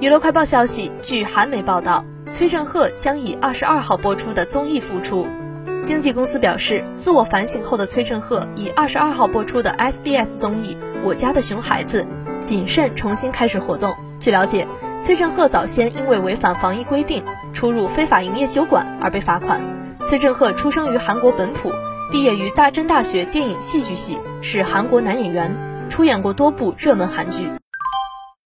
娱乐快报消息，据韩媒报道，崔振赫将以二十二号播出的综艺复出。经纪公司表示，自我反省后的崔振赫以二十二号播出的 SBS 综艺《我家的熊孩子》谨慎重新开始活动。据了解，崔振赫早先因为违反防疫规定出入非法营业酒馆而被罚款。崔振赫出生于韩国本土，毕业于大真大学电影戏剧系，是韩国男演员，出演过多部热门韩剧。